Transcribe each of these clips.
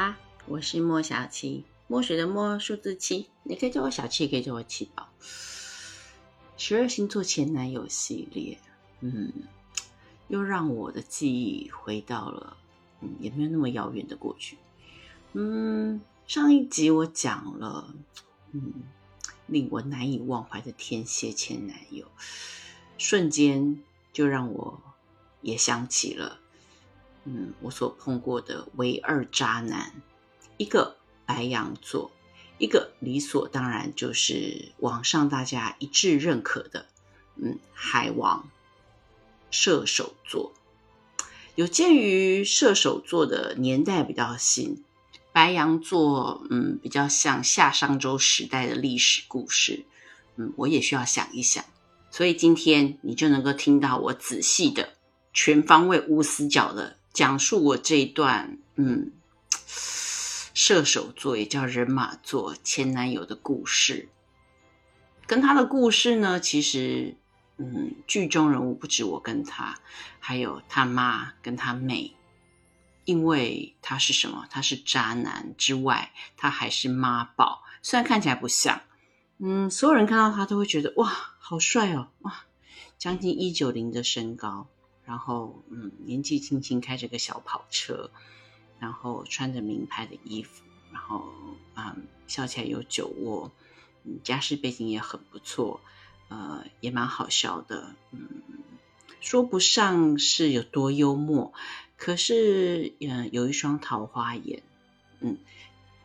啊，我是莫小七，墨水的墨，数字七，你可以叫我小七，也可以叫我七宝。十二星座前男友系列，嗯，又让我的记忆回到了，嗯，也没有那么遥远的过去。嗯，上一集我讲了，嗯，令我难以忘怀的天蝎前男友，瞬间就让我也想起了。嗯，我所碰过的唯二渣男，一个白羊座，一个理所当然就是网上大家一致认可的，嗯，海王射手座。有鉴于射手座的年代比较新，白羊座嗯比较像夏商周时代的历史故事，嗯，我也需要想一想，所以今天你就能够听到我仔细的、全方位、无死角的。讲述我这一段，嗯，射手座也叫人马座前男友的故事，跟他的故事呢，其实，嗯，剧中人物不止我跟他，还有他妈跟他妹，因为他是什么？他是渣男之外，他还是妈宝，虽然看起来不像，嗯，所有人看到他都会觉得哇，好帅哦，哇，将近一九零的身高。然后，嗯，年纪轻轻开着个小跑车，然后穿着名牌的衣服，然后，嗯，笑起来有酒窝，嗯，家世背景也很不错，呃，也蛮好笑的，嗯，说不上是有多幽默，可是，嗯，有一双桃花眼，嗯，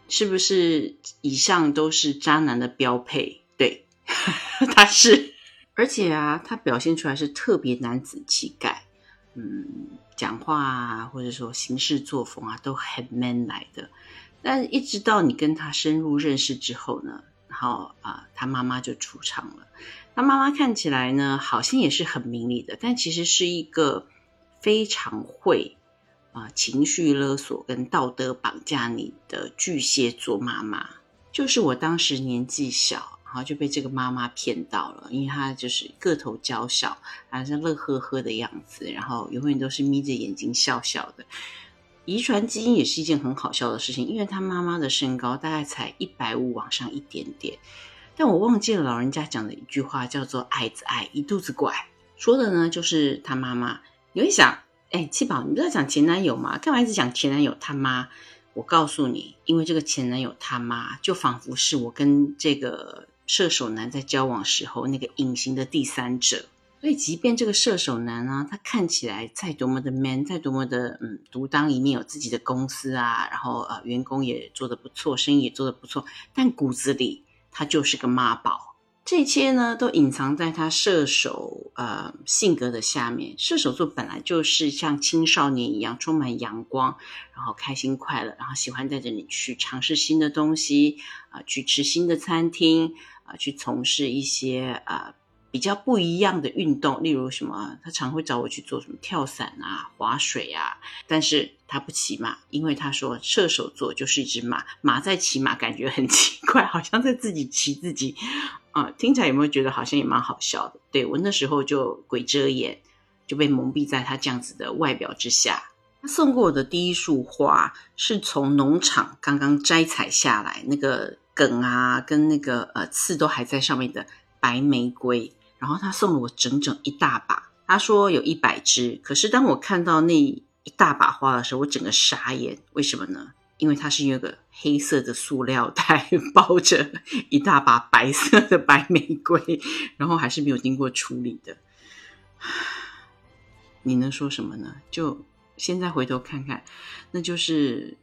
是不是以上都是渣男的标配？对，他是，而且啊，他表现出来是特别男子气概。嗯，讲话啊，或者说行事作风啊，都很 man 来的。但一直到你跟他深入认识之后呢，然后啊，他妈妈就出场了。他妈妈看起来呢，好像也是很明理的，但其实是一个非常会啊情绪勒索跟道德绑架你的巨蟹座妈妈。就是我当时年纪小。然后就被这个妈妈骗到了，因为她就是个头娇小，还是乐呵呵的样子，然后永远都是眯着眼睛笑笑的。遗传基因也是一件很好笑的事情，因为她妈妈的身高大概才一百五往上一点点，但我忘记了老人家讲的一句话，叫做“矮子矮，一肚子怪”，说的呢就是她妈妈。你会想，哎，七宝，你不是讲前男友吗？干嘛一直讲前男友他妈？我告诉你，因为这个前男友他妈，就仿佛是我跟这个。射手男在交往时候那个隐形的第三者，所以即便这个射手男呢，他看起来再多么的 man，再多么的嗯独当一面，有自己的公司啊，然后呃员工也做得不错，生意也做得不错，但骨子里他就是个妈宝。这一切呢，都隐藏在他射手呃性格的下面。射手座本来就是像青少年一样，充满阳光，然后开心快乐，然后喜欢带着你去尝试新的东西啊，去吃新的餐厅啊，去从事一些啊。比较不一样的运动，例如什么，他常会找我去做什么跳伞啊、划水啊，但是他不骑马，因为他说射手座就是一只马，马在骑马感觉很奇怪，好像在自己骑自己啊，听起来有没有觉得好像也蛮好笑的？对我那时候就鬼遮眼，就被蒙蔽在他这样子的外表之下。他送过我的第一束花是从农场刚刚摘采下来，那个梗啊跟那个呃刺都还在上面的白玫瑰。然后他送了我整整一大把，他说有一百支。可是当我看到那一大把花的时候，我整个傻眼。为什么呢？因为它是用个黑色的塑料袋 包着一大把白色的白玫瑰，然后还是没有经过处理的。你能说什么呢？就现在回头看看，那就是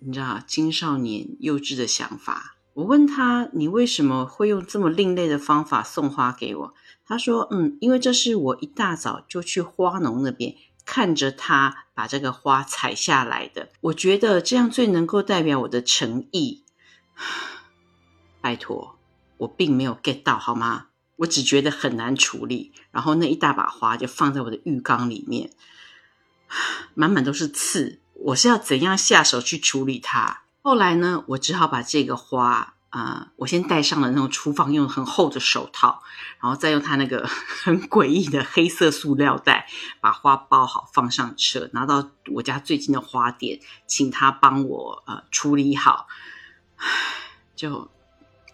你知道青少年幼稚的想法。我问他：“你为什么会用这么另类的方法送花给我？”他说：“嗯，因为这是我一大早就去花农那边看着他把这个花采下来的。我觉得这样最能够代表我的诚意。拜托，我并没有 get 到好吗？我只觉得很难处理。然后那一大把花就放在我的浴缸里面，满满都是刺。我是要怎样下手去处理它？后来呢，我只好把这个花啊，我先戴上了那种厨房用很厚的手套，然后再用他那个 很诡异的黑色塑料袋把花包好放上车，拿到我家最近的花店，请他帮我呃处理好。就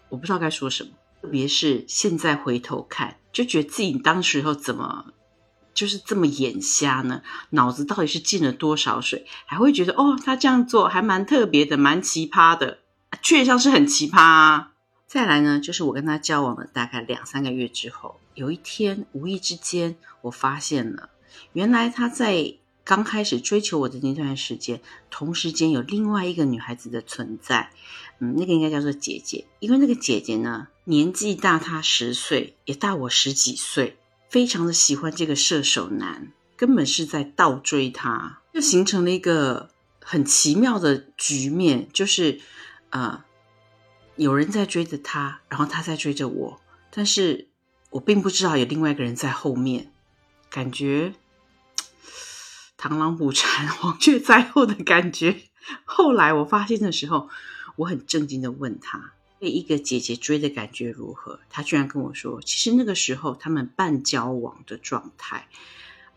我不知道该说什么，特别是现在回头看，就觉得自己当时候怎么就是这么眼瞎呢？脑子到底是进了多少水？还会觉得哦，他这样做还蛮特别的，蛮奇葩的。确实是很奇葩。啊。再来呢，就是我跟他交往了大概两三个月之后，有一天无意之间，我发现了，原来他在刚开始追求我的那段时间，同时间有另外一个女孩子的存在。嗯，那个应该叫做姐姐，因为那个姐姐呢，年纪大他十岁，也大我十几岁，非常的喜欢这个射手男，根本是在倒追他，就形成了一个很奇妙的局面，就是。啊，有人在追着他，然后他在追着我，但是我并不知道有另外一个人在后面，感觉螳螂捕蝉，黄雀在后的感觉。后来我发现的时候，我很震惊的问他，被一个姐姐追的感觉如何？他居然跟我说，其实那个时候他们半交往的状态，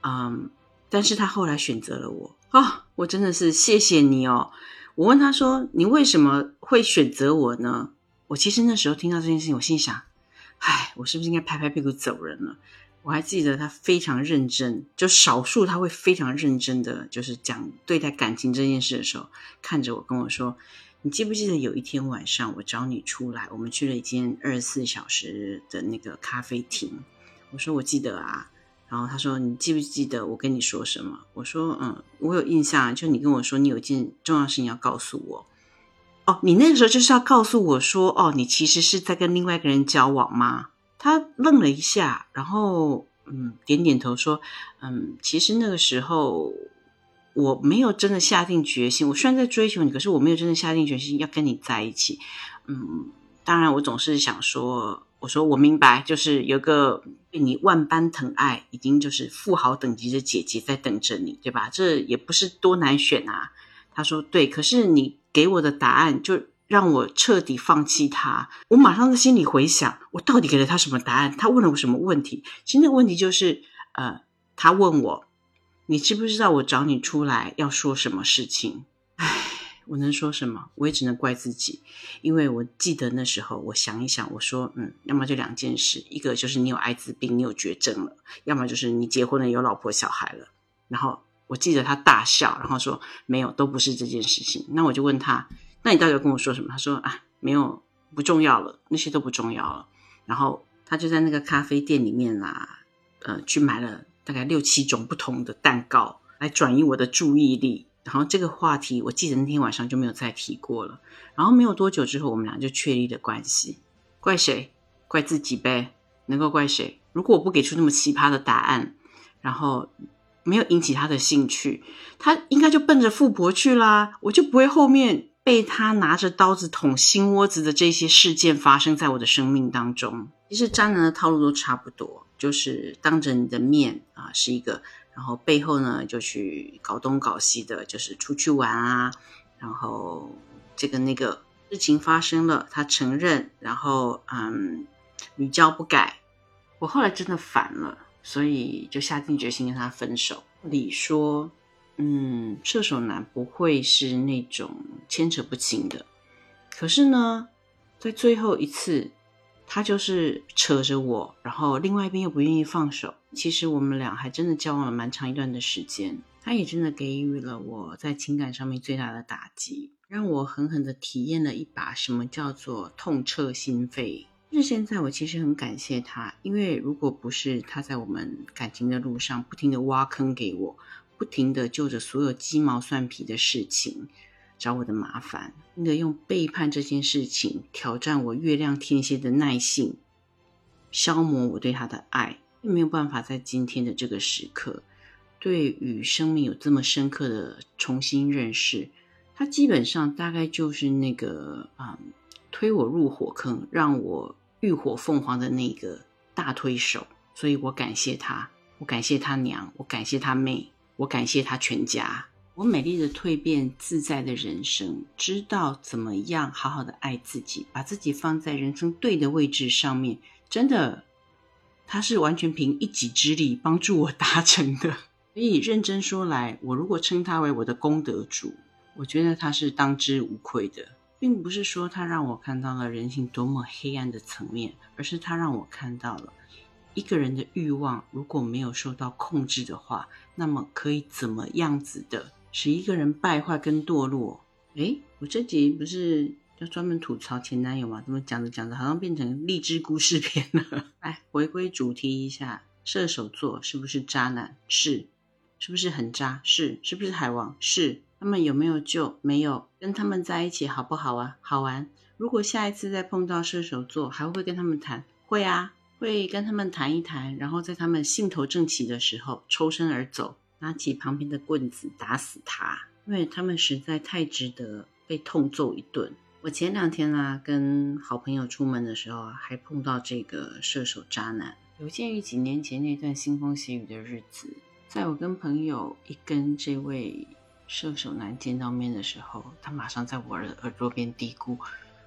嗯，但是他后来选择了我啊，我真的是谢谢你哦。我问他说：“你为什么会选择我呢？”我其实那时候听到这件事情，我心想：“唉，我是不是应该拍拍屁股走人了？”我还记得他非常认真，就少数他会非常认真的，就是讲对待感情这件事的时候，看着我跟我说：“你记不记得有一天晚上我找你出来，我们去了一间二十四小时的那个咖啡厅？”我说：“我记得啊。”然后他说：“你记不记得我跟你说什么？”我说：“嗯，我有印象，就你跟我说你有一件重要事情要告诉我。哦，你那个时候就是要告诉我说，哦，你其实是在跟另外一个人交往吗？”他愣了一下，然后嗯，点点头说：“嗯，其实那个时候我没有真的下定决心。我虽然在追求你，可是我没有真的下定决心要跟你在一起。嗯，当然，我总是想说。”我说我明白，就是有个被你万般疼爱，已经就是富豪等级的姐姐在等着你，对吧？这也不是多难选啊。他说对，可是你给我的答案就让我彻底放弃他。我马上在心里回想，我到底给了他什么答案？他问了我什么问题？其实那个问题就是，呃，他问我，你知不知道我找你出来要说什么事情？唉。我能说什么？我也只能怪自己，因为我记得那时候，我想一想，我说，嗯，要么就两件事，一个就是你有艾滋病，你有绝症了；要么就是你结婚了，有老婆小孩了。然后我记得他大笑，然后说没有，都不是这件事情。那我就问他，那你到底要跟我说什么？他说啊，没有，不重要了，那些都不重要了。然后他就在那个咖啡店里面啦，呃，去买了大概六七种不同的蛋糕，来转移我的注意力。然后这个话题，我记得那天晚上就没有再提过了。然后没有多久之后，我们俩就确立了关系。怪谁？怪自己呗。能够怪谁？如果我不给出那么奇葩的答案，然后没有引起他的兴趣，他应该就奔着富婆去啦。我就不会后面被他拿着刀子捅心窝子的这些事件发生在我的生命当中。其实渣男的套路都差不多，就是当着你的面啊，是一个。然后背后呢，就去搞东搞西的，就是出去玩啊。然后这个那个事情发生了，他承认，然后嗯屡教不改。我后来真的烦了，所以就下定决心跟他分手。理说，嗯，射手男不会是那种牵扯不清的。可是呢，在最后一次。他就是扯着我，然后另外一边又不愿意放手。其实我们俩还真的交往了蛮长一段的时间。他也真的给予了我在情感上面最大的打击，让我狠狠的体验了一把什么叫做痛彻心扉。但是现在我其实很感谢他，因为如果不是他在我们感情的路上不停的挖坑给我，不停的就着所有鸡毛蒜皮的事情。找我的麻烦，那个用背叛这件事情挑战我月亮天蝎的耐性，消磨我对他的爱，并没有办法在今天的这个时刻，对与生命有这么深刻的重新认识。他基本上大概就是那个啊，推我入火坑，让我浴火凤凰的那个大推手。所以我感谢他，我感谢他娘，我感谢他妹，我感谢他全家。我美丽的蜕变，自在的人生，知道怎么样好好的爱自己，把自己放在人生对的位置上面。真的，他是完全凭一己之力帮助我 达成的。所以认真说来，我如果称他为我的功德主，我觉得他是当之无愧的，并不是说他让我看到了人性多么黑暗的层面，而是他让我看到了一个人的欲望如果没有受到控制的话，那么可以怎么样子的。使一个人败坏跟堕落。诶，我这集不是要专门吐槽前男友吗？怎么讲着讲着，好像变成励志故事片了？来，回归主题一下，射手座是不是渣男？是，是不是很渣？是，是不是海王？是。他们有没有救？没有。跟他们在一起好不好啊？好玩。如果下一次再碰到射手座，还会跟他们谈？会啊，会跟他们谈一谈，然后在他们兴头正起的时候抽身而走。拿起旁边的棍子打死他，因为他们实在太值得被痛揍一顿。我前两天啊，跟好朋友出门的时候啊，还碰到这个射手渣男。有鉴于几年前那段腥风血雨的日子，在我跟朋友一跟这位射手男见到面的时候，他马上在我的耳朵边嘀咕：“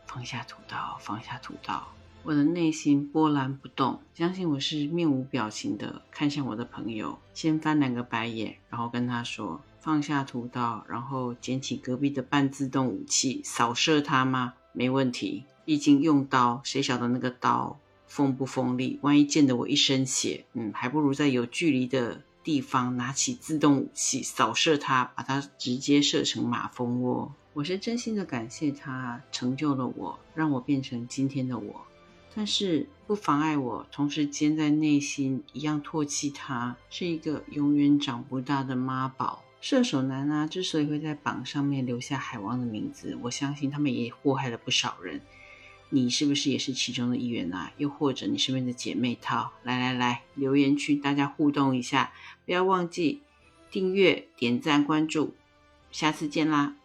放下屠刀，放下屠刀。”我的内心波澜不动，相信我是面无表情的看向我的朋友，先翻两个白眼，然后跟他说放下屠刀，然后捡起隔壁的半自动武器扫射他吗？没问题，毕竟用刀，谁晓得那个刀锋不锋利？万一溅得我一身血，嗯，还不如在有距离的地方拿起自动武器扫射他，把他直接射成马蜂窝。我是真心的感谢他成就了我，让我变成今天的我。但是不妨碍我同时间在内心一样唾弃他是一个永远长不大的妈宝射手男啊！之所以会在榜上面留下海王的名字，我相信他们也祸害了不少人。你是不是也是其中的一员啊？又或者你身边的姐妹套？来来来，留言区大家互动一下，不要忘记订阅、点赞、关注，下次见啦！